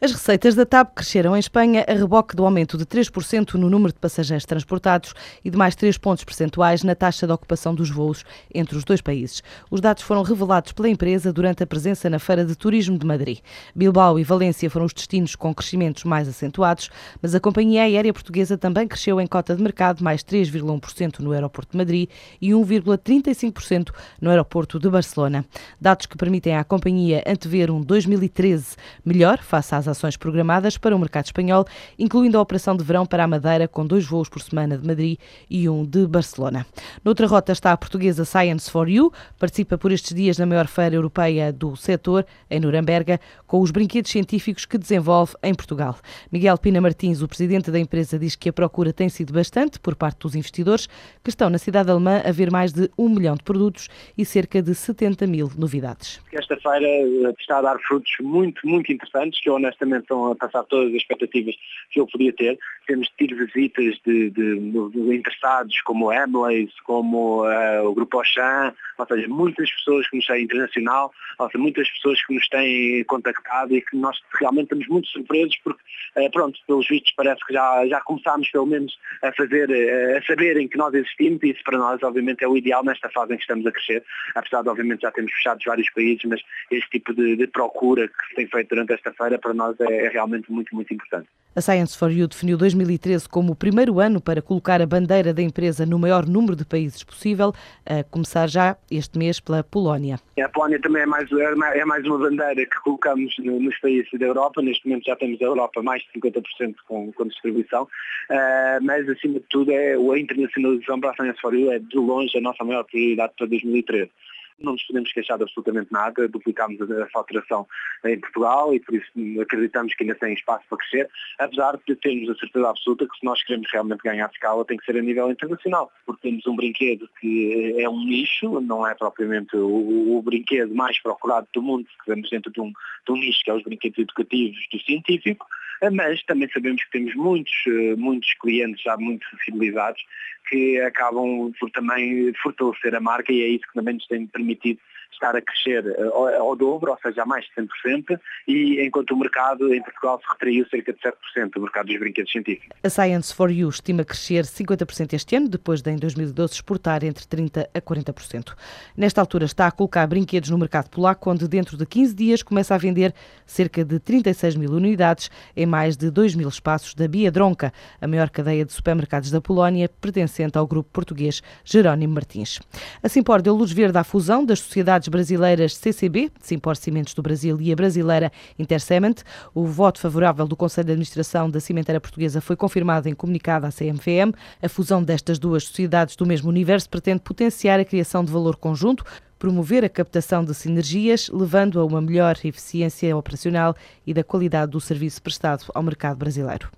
As receitas da TAP cresceram em Espanha a reboque do aumento de 3% no número de passageiros transportados e de mais 3 pontos percentuais na taxa de ocupação dos voos entre os dois países. Os dados foram revelados pela empresa durante a presença na Feira de Turismo de Madrid. Bilbao e Valência foram os destinos com crescimentos mais acentuados, mas a companhia aérea portuguesa também cresceu em cota de mercado mais 3,1% no aeroporto de Madrid e 1,35% no aeroporto de Barcelona. Dados que permitem à companhia antever um 2013 melhor face às ações programadas para o mercado espanhol, incluindo a operação de verão para a Madeira, com dois voos por semana de Madrid e um de Barcelona. Noutra rota está a portuguesa Science for You, participa por estes dias na maior feira europeia do setor, em Nuremberg, com os brinquedos científicos que desenvolve em Portugal. Miguel Pina Martins, o presidente da empresa, diz que a procura tem sido bastante por parte dos investidores, que estão na cidade alemã a ver mais de um milhão de produtos e cerca de 70 mil novidades. Esta feira está a dar frutos muito, muito interessantes, que honestamente honestamente estão a passar todas as expectativas que eu podia ter. Temos tido visitas de, de, de interessados como a Amlays, como uh, o Grupo Auchan, ou seja, muitas pessoas que nos têm internacional, ou seja, muitas pessoas que nos têm contactado e que nós realmente estamos muito surpresos porque, uh, pronto, pelos vistos parece que já, já começámos pelo menos a fazer, uh, a saberem que nós existimos e isso para nós obviamente é o ideal nesta fase em que estamos a crescer, apesar de obviamente já termos fechado vários países, mas este tipo de, de procura que se tem feito durante esta feira para nós é, é realmente muito, muito importante. A Science for You definiu 2013 como o primeiro ano para colocar a bandeira da empresa no maior número de países possível, a começar já este mês pela Polónia. A Polónia também é mais, é mais uma bandeira que colocamos nos países da Europa. Neste momento já temos a Europa mais de 50% com, com distribuição, uh, mas acima de tudo é a internacionalização para a Science for You é de longe a nossa maior prioridade para 2013 não nos podemos queixar de absolutamente nada, duplicámos a faturação em Portugal e por isso acreditamos que ainda tem espaço para crescer, apesar de termos a certeza absoluta que se nós queremos realmente ganhar escala tem que ser a nível internacional, porque temos um brinquedo que é um nicho, não é propriamente o, o brinquedo mais procurado do mundo, porque estamos dentro de um, de um nicho que é os brinquedos educativos do científico, mas também sabemos que temos muitos, muitos clientes já muito fidelizados que acabam por também fortalecer a marca e é isso que também nos tem permitido estar a crescer eh, ao, dobro, ou seja, a mais de 100%, e enquanto o mercado em Portugal se retraiu cerca de 7%, o mercado dos brinquedos científicos. A Science for You estima crescer 50% este ano, depois de em 2012 exportar entre 30% a 40%. Nesta altura está a colocar brinquedos no mercado polaco, onde dentro de 15 dias começa a vender cerca de 36 mil unidades em mais de 2 mil espaços da Biedronka, a maior cadeia de supermercados da Polónia, pertencente ao grupo português Jerónimo Martins. A Simpor deu luz verde à fusão das sociedades brasileiras CCB, Simpor Cimentos do Brasil, e a brasileira Intercement. O voto favorável do Conselho de Administração da Cimenteira Portuguesa foi confirmado em comunicado à CMVM. A fusão destas duas sociedades do mesmo universo pretende potenciar a criação de valor conjunto, promover a captação de sinergias, levando a uma melhor eficiência operacional e da qualidade do serviço prestado ao mercado brasileiro.